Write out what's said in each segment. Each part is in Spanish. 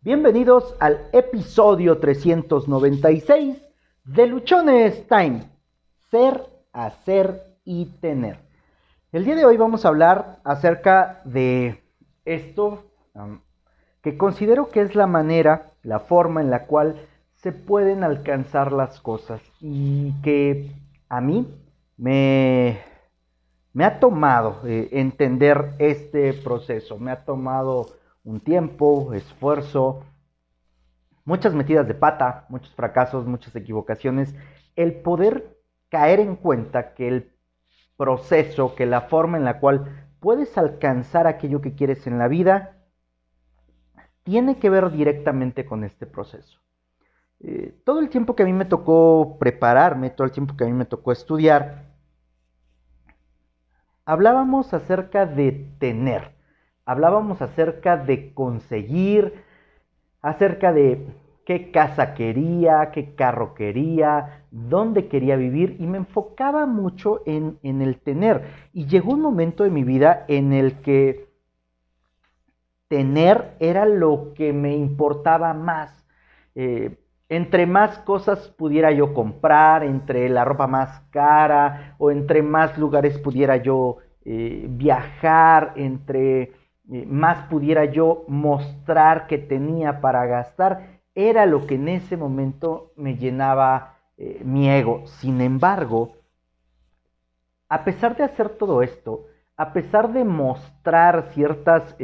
Bienvenidos al episodio 396 de Luchones Time. Ser, hacer y tener. El día de hoy vamos a hablar acerca de esto um, que considero que es la manera, la forma en la cual se pueden alcanzar las cosas y que a mí me, me ha tomado eh, entender este proceso, me ha tomado un tiempo, esfuerzo, muchas metidas de pata, muchos fracasos, muchas equivocaciones, el poder caer en cuenta que el proceso, que la forma en la cual puedes alcanzar aquello que quieres en la vida, tiene que ver directamente con este proceso. Eh, todo el tiempo que a mí me tocó prepararme, todo el tiempo que a mí me tocó estudiar, hablábamos acerca de tener, hablábamos acerca de conseguir, acerca de qué casa quería, qué carro quería, dónde quería vivir y me enfocaba mucho en, el tener. Y llegó un momento de mi vida en el que tener era lo que me importaba más. Eh, entre más cosas pudiera yo comprar, entre la ropa más cara o entre más lugares pudiera yo eh, viajar, entre más pudiera yo mostrar que tenía para gastar, era lo que en ese momento me llenaba eh, mi ego. Sin embargo, a pesar de hacer todo esto, a pesar de mostrar ciertas,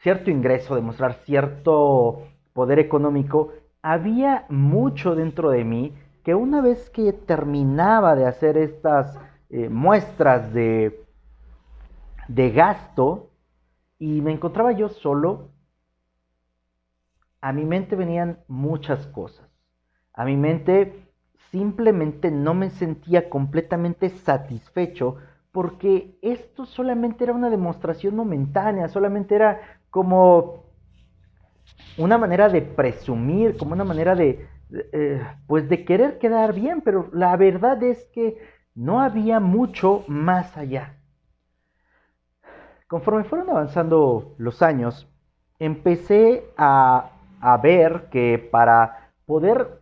cierto ingreso, de mostrar cierto poder económico, había mucho dentro de mí que una vez que terminaba de hacer estas eh, muestras de, de gasto y me encontraba yo solo, a mi mente venían muchas cosas. A mi mente simplemente no me sentía completamente satisfecho porque esto solamente era una demostración momentánea, solamente era como una manera de presumir, como una manera de, eh, pues de querer quedar bien, pero la verdad es que no había mucho más allá. Conforme fueron avanzando los años, empecé a, ver que para poder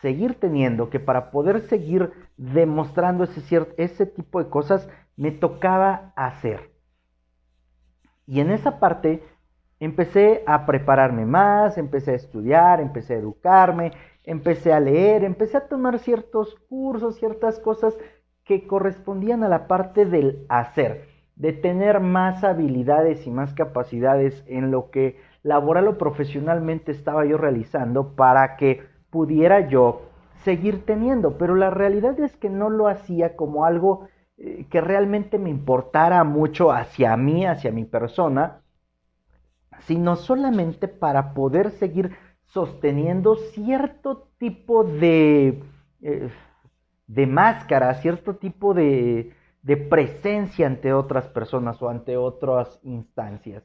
seguir teniendo, que para poder seguir demostrando ese, ese tipo de cosas, me tocaba hacer. Y en esa parte empecé a prepararme más, empecé a estudiar, empecé a educarme, empecé a leer, empecé a tomar ciertos cursos, ciertas cosas que correspondían a la parte del hacer, de tener más habilidades y más capacidades en lo que laboral o profesionalmente estaba yo realizando para que pudiera yo seguir teniendo, pero la realidad es que no lo hacía como algo eh, que realmente me importara mucho hacia mí, hacia mi persona, sino solamente para poder seguir sosteniendo cierto tipo de, eh, de máscara, cierto tipo de, de presencia ante otras personas o ante otras instancias.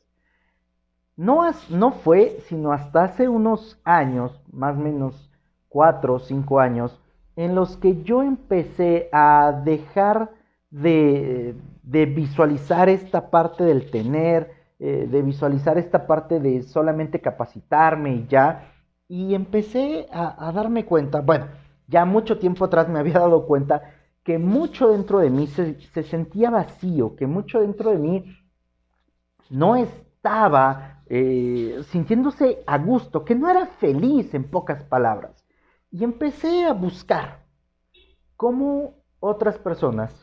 No, no fue sino hasta hace unos años, más o menos cuatro o cinco años, en los que yo empecé a dejar de, de visualizar esta parte del tener, eh, de visualizar esta parte de solamente capacitarme y ya. Y empecé a, darme cuenta, bueno, ya mucho tiempo atrás me había dado cuenta que mucho dentro de mí se, sentía vacío, que mucho dentro de mí no estaba eh, sintiéndose a gusto, que no era feliz en pocas palabras. Y empecé a buscar cómo otras personas,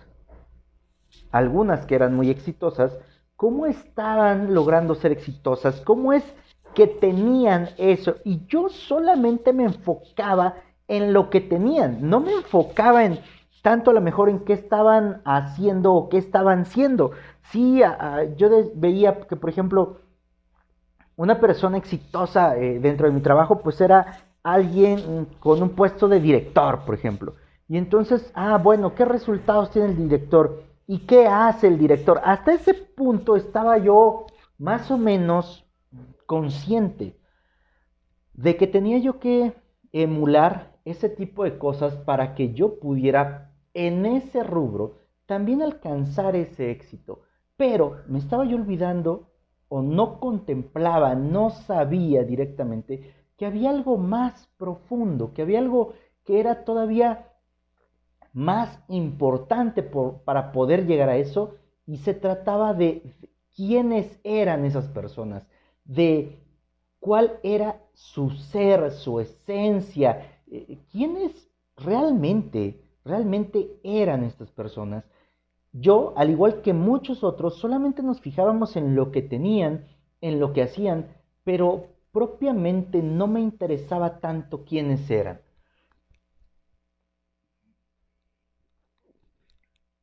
algunas que eran muy exitosas, cómo estaban logrando ser exitosas, cómo es que tenían eso. Y yo solamente me enfocaba en lo que tenían, no me enfocaba en tanto a lo mejor en qué estaban haciendo o qué estaban siendo. Sí, yo veía que, por ejemplo, una persona exitosa eh, dentro de mi trabajo, pues era alguien con un puesto de director, por ejemplo. Y entonces, ah, bueno, ¿qué resultados tiene el director? ¿Y qué hace el director? Hasta ese punto estaba yo más o menos consciente de que tenía yo que emular ese tipo de cosas para que yo pudiera en ese rubro también alcanzar ese éxito. Pero me estaba yo olvidando o no contemplaba, no sabía directamente que había algo más profundo, que había algo que era todavía más importante para poder llegar a eso y se trataba de quiénes eran esas personas, de cuál era su ser, su esencia, eh, quiénes realmente, realmente eran estas personas. Yo, al igual que muchos otros, solamente nos fijábamos en lo que tenían, en lo que hacían, pero propiamente no me interesaba tanto quiénes eran.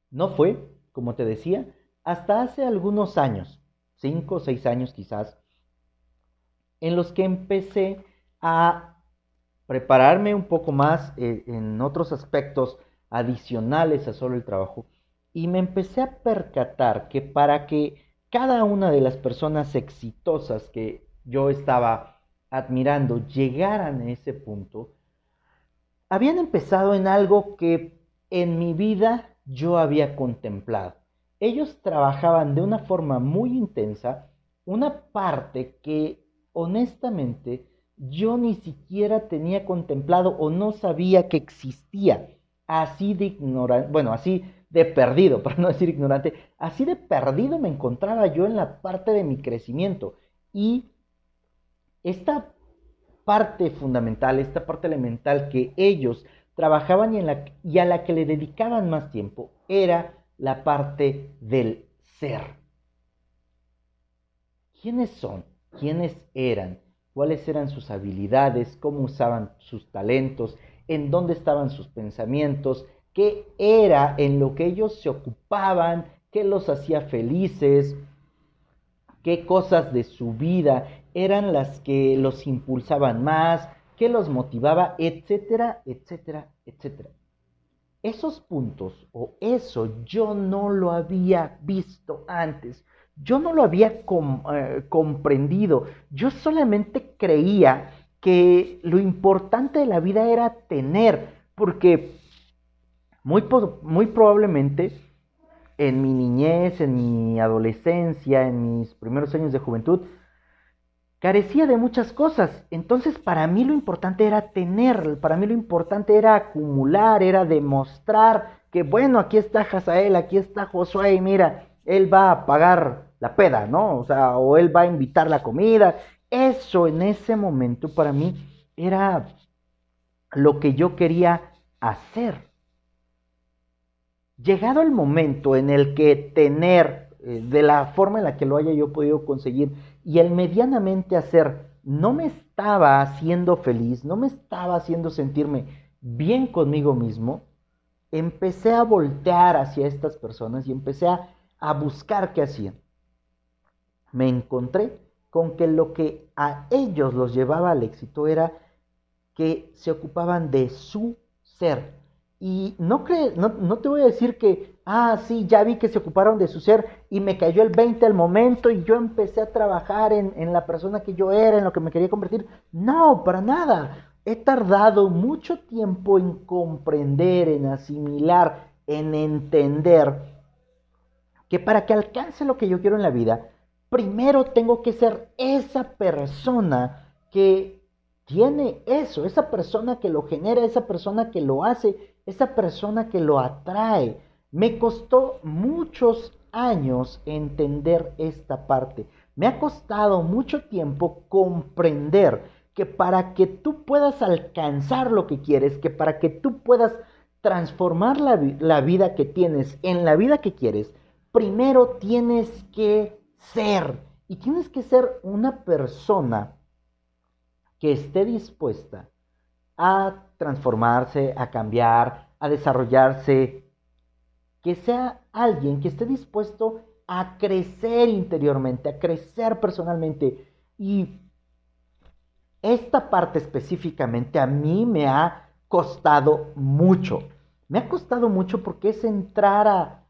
No fue, como te decía, hasta hace algunos años, cinco o seis años quizás, en los que empecé a prepararme un poco más eh, en otros aspectos adicionales a solo el trabajo y me empecé a percatar que para que cada una de las personas exitosas que yo estaba admirando llegaran a ese punto, habían empezado en algo que en mi vida yo había contemplado. Ellos trabajaban de una forma muy intensa una parte que honestamente yo ni siquiera tenía contemplado o no sabía que existía. Así de ignorante, bueno, así de perdido, para no decir ignorante, así de perdido me encontraba yo en la parte de mi crecimiento. Y esta parte fundamental, esta parte elemental que ellos trabajaban y, a la que le dedicaban más tiempo era la parte del ser. ¿Quiénes son? ¿Quiénes eran? ¿Cuáles eran sus habilidades? ¿Cómo usaban sus talentos? ¿En dónde estaban sus pensamientos? qué era en lo que ellos se ocupaban, qué los hacía felices, qué cosas de su vida eran las que los impulsaban más, qué los motivaba, etcétera, etcétera, etcétera. Esos puntos o eso yo no lo había visto antes, yo no lo había eh, comprendido, yo solamente creía que lo importante de la vida era tener, porque muy, muy probablemente en mi niñez, en mi adolescencia, en mis primeros años de juventud, carecía de muchas cosas. Entonces para mí lo importante era tener, para mí lo importante era acumular, era demostrar que bueno, aquí está Hazael, aquí está Josué y mira, él va a pagar la peda, ¿no? O sea, o él va a invitar la comida. Eso en ese momento para mí era lo que yo quería hacer. Llegado el momento en el que tener, eh, de la forma en la que lo haya yo podido conseguir, y el medianamente hacer, no me estaba haciendo feliz, no me estaba haciendo sentirme bien conmigo mismo, empecé a voltear hacia estas personas y empecé a, a buscar qué hacían. Me encontré con que lo que a ellos los llevaba al éxito era que se ocupaban de su ser, y no, no, te voy a decir que, ah, sí, ya vi que se ocuparon de su ser y me cayó el 20 al momento y yo empecé a trabajar en, en la persona que yo era, en lo que me quería convertir. No, para nada. He tardado mucho tiempo en comprender, en asimilar, en entender que para que alcance lo que yo quiero en la vida, primero tengo que ser esa persona que tiene eso, esa persona que lo genera, esa persona que lo hace esa persona que lo atrae. Me costó muchos años entender esta parte. Me ha costado mucho tiempo comprender que para que tú puedas alcanzar lo que quieres, que para que tú puedas transformar la, vida que tienes en la vida que quieres, primero tienes que ser. Y tienes que ser una persona que esté dispuesta a transformarse, a cambiar, a desarrollarse, que sea alguien que esté dispuesto a crecer interiormente, a crecer personalmente. Y esta parte específicamente a mí me ha costado mucho. Me ha costado mucho porque es entrar a,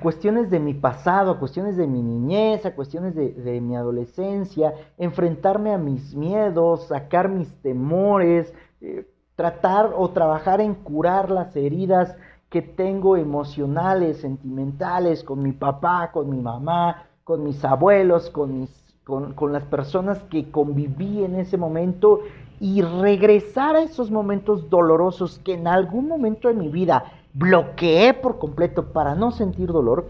cuestiones de mi pasado, a cuestiones de mi niñez, a cuestiones de, mi adolescencia, enfrentarme a mis miedos, sacar mis temores, eh, tratar o trabajar en curar las heridas que tengo emocionales, sentimentales, con mi papá, con mi mamá, con mis abuelos, con, mis, con, con las personas que conviví en ese momento y regresar a esos momentos dolorosos que en algún momento de mi vida bloqueé por completo para no sentir dolor,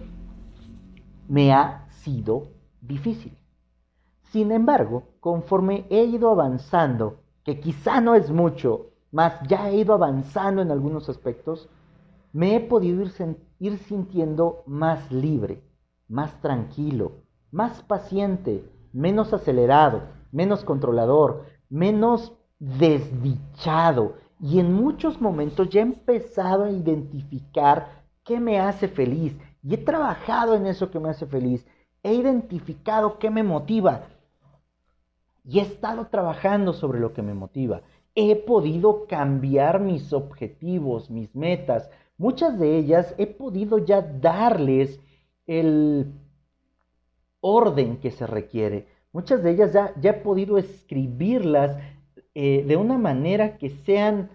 me ha sido difícil. Sin embargo, conforme he ido avanzando, que quizá no es mucho, más ya he ido avanzando en algunos aspectos, me he podido ir, ir sintiendo más libre, más tranquilo, más paciente, menos acelerado, menos controlador, menos desdichado. Y en muchos momentos ya he empezado a identificar qué me hace feliz. Y he trabajado en eso que me hace feliz. He identificado qué me motiva. Y he estado trabajando sobre lo que me motiva. He podido cambiar mis objetivos, mis metas. Muchas de ellas he podido ya darles el orden que se requiere. Muchas de ellas ya, ya he podido escribirlas eh, de una manera que sean,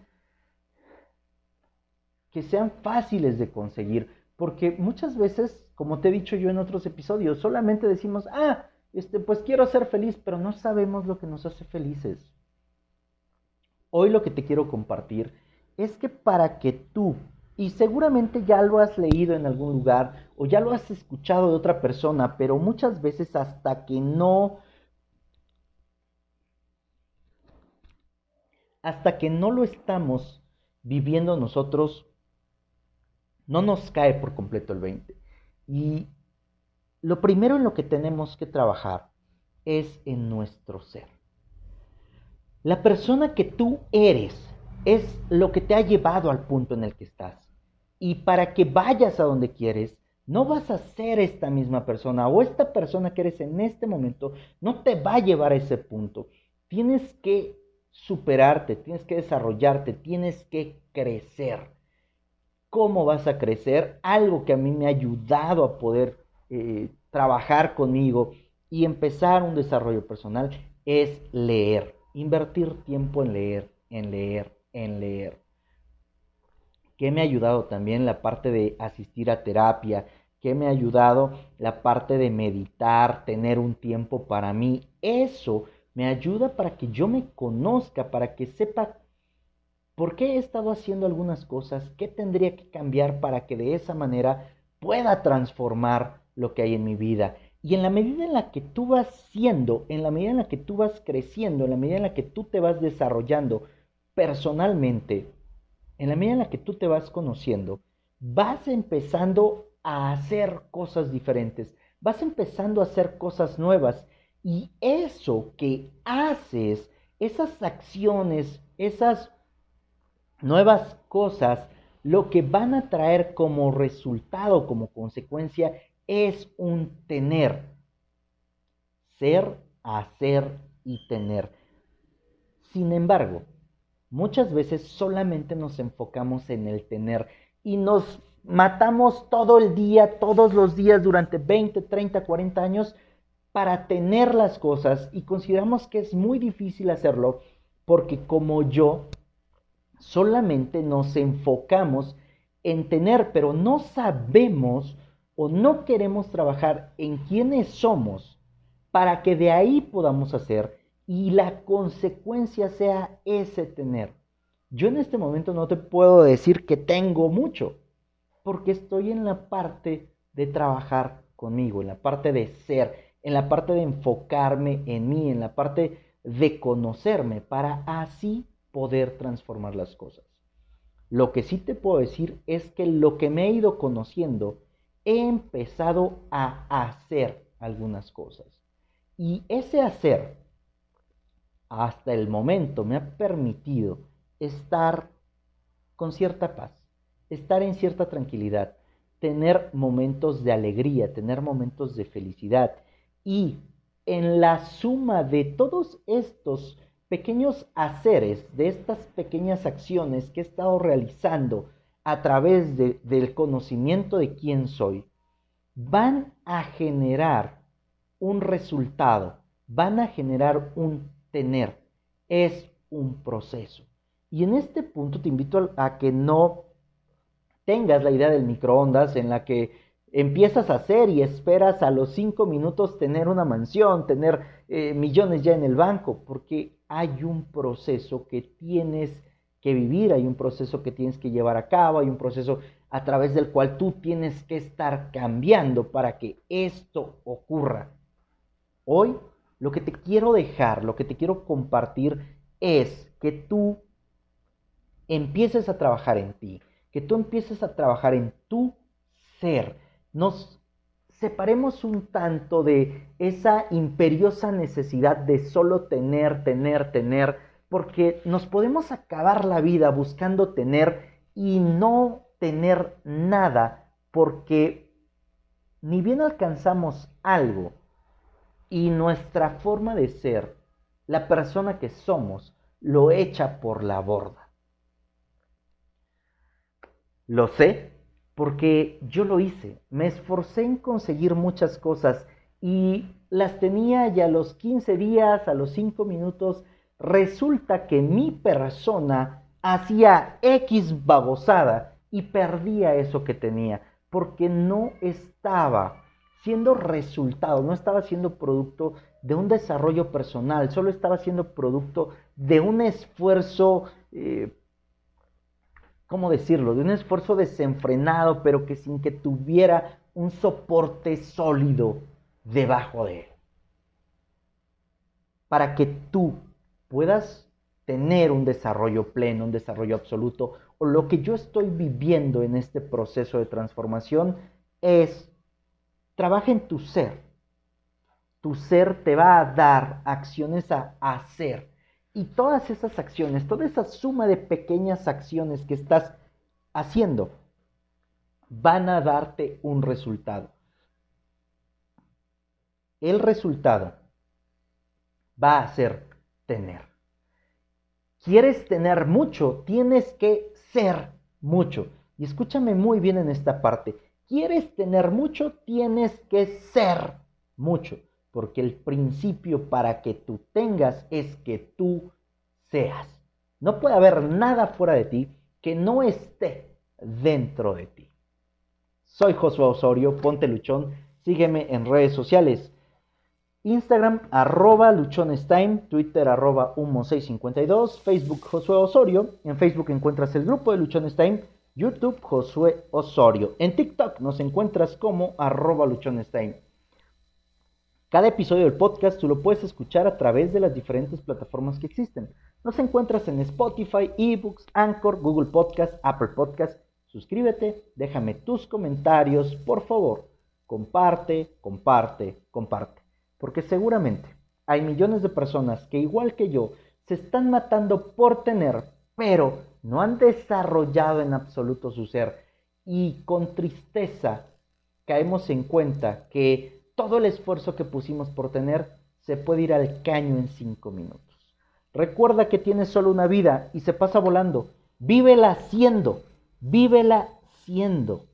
que sean fáciles de conseguir. Porque muchas veces, como te he dicho yo en otros episodios, solamente decimos, ah, este, pues quiero ser feliz, pero no sabemos lo que nos hace felices. Hoy lo que te quiero compartir es que para que tú, y seguramente ya lo has leído en algún lugar o ya lo has escuchado de otra persona, pero muchas veces hasta que no hasta que no lo estamos viviendo nosotros, no nos cae por completo el 20. Y lo primero en lo que tenemos que trabajar es en nuestro ser. La persona que tú eres es lo que te ha llevado al punto en el que estás. Y para que vayas a donde quieres, no vas a ser esta misma persona o esta persona que eres en este momento no te va a llevar a ese punto. Tienes que superarte, tienes que desarrollarte, tienes que crecer. ¿Cómo vas a crecer? Algo que a mí me ha ayudado a poder eh, trabajar conmigo y empezar un desarrollo personal es leer, invertir tiempo en leer, en leer, en leer. ¿Qué me ha ayudado también la parte de asistir a terapia? ¿Qué me ha ayudado la parte de meditar, tener un tiempo para mí? Eso me ayuda para que yo me conozca, para que sepa por qué he estado haciendo algunas cosas, qué tendría que cambiar para que de esa manera pueda transformar lo que hay en mi vida. Y en la medida en la que tú vas siendo, en la medida en la que tú vas creciendo, en la medida en la que tú te vas desarrollando personalmente, en la medida en la que tú te vas conociendo, vas empezando a hacer cosas diferentes, vas empezando a hacer cosas nuevas y eso que haces, esas acciones, esas nuevas cosas, lo que van a traer como resultado, como consecuencia, es un tener. Ser, hacer y tener. Sin embargo, muchas veces solamente nos enfocamos en el tener y nos matamos todo el día, todos los días durante 20, 30, 40 años para tener las cosas y consideramos que es muy difícil hacerlo porque como yo solamente nos enfocamos en tener, pero no sabemos o no queremos trabajar en quiénes somos para que de ahí podamos hacer y la consecuencia sea ese tener. Yo en este momento no te puedo decir que tengo mucho, porque estoy en la parte de trabajar conmigo, en la parte de ser, en la parte de enfocarme en mí, en la parte de conocerme, para así poder transformar las cosas. Lo que sí te puedo decir es que lo que me he ido conociendo, he empezado a hacer algunas cosas. Y ese hacer, hasta el momento, me ha permitido estar con cierta paz, estar en cierta tranquilidad, tener momentos de alegría, tener momentos de felicidad y en la suma de todos estos pequeños haceres, de estas pequeñas acciones que he estado realizando a través del conocimiento de quién soy, van a generar un resultado, van a generar un tener. Es un proceso. Y en este punto te invito a, a que no tengas la idea del microondas en la que empiezas a hacer y esperas a los cinco minutos tener una mansión, tener eh, millones ya en el banco, porque hay un proceso que tienes que vivir, hay un proceso que tienes que llevar a cabo, hay un proceso a través del cual tú tienes que estar cambiando para que esto ocurra. Hoy lo que te quiero dejar, lo que te quiero compartir es que tú empieces a trabajar en ti, que tú empieces a trabajar en tu ser. Nos separemos un tanto de esa imperiosa necesidad de solo tener, tener, tener, porque nos podemos acabar la vida buscando tener y no tener nada, porque ni bien alcanzamos algo y nuestra forma de ser, la persona que somos, lo echa por la borda. Lo sé porque yo lo hice, me esforcé en conseguir muchas cosas y las tenía ya a los 15 días, a los 5 minutos, resulta que mi persona hacía X babosada y perdía eso que tenía porque no estaba siendo resultado, no estaba siendo producto de un desarrollo personal, solo estaba siendo producto de un esfuerzo, eh, ¿cómo decirlo? De un esfuerzo desenfrenado, pero que sin que tuviera un soporte sólido debajo de él. Para que tú puedas tener un desarrollo pleno, un desarrollo absoluto, o lo que yo estoy viviendo en este proceso de transformación es Trabaja en tu ser. Tu ser te va a dar acciones a hacer. Y todas esas acciones, toda esa suma de pequeñas acciones que estás haciendo, van a darte un resultado. El resultado va a ser tener. ¿Quieres tener mucho? Tienes que ser mucho. Y escúchame muy bien en esta parte quieres tener mucho, tienes que ser mucho, porque el principio para que tú tengas es que tú seas. No puede haber nada fuera de ti que no esté dentro de ti. Soy Josué Osorio, ponte luchón, sígueme en redes sociales. Instagram arroba luchonestime, Twitter arroba humo652, Facebook Josué Osorio. En Facebook encuentras el grupo de Luchonestime YouTube Josué Osorio. En TikTok nos encuentras como arroba luchonestein. Cada episodio del podcast tú lo puedes escuchar a través de las diferentes plataformas que existen. Nos encuentras en Spotify, eBooks, Anchor, Google Podcast, Apple Podcast. Suscríbete, déjame tus comentarios, por favor. Comparte, comparte, comparte. Porque seguramente hay millones de personas que igual que yo se están matando por tener, pero no han desarrollado en absoluto su ser y con tristeza caemos en cuenta que todo el esfuerzo que pusimos por tener se puede ir al caño en cinco minutos. Recuerda que tienes solo una vida y se pasa volando. Vívela siendo, vívela siendo.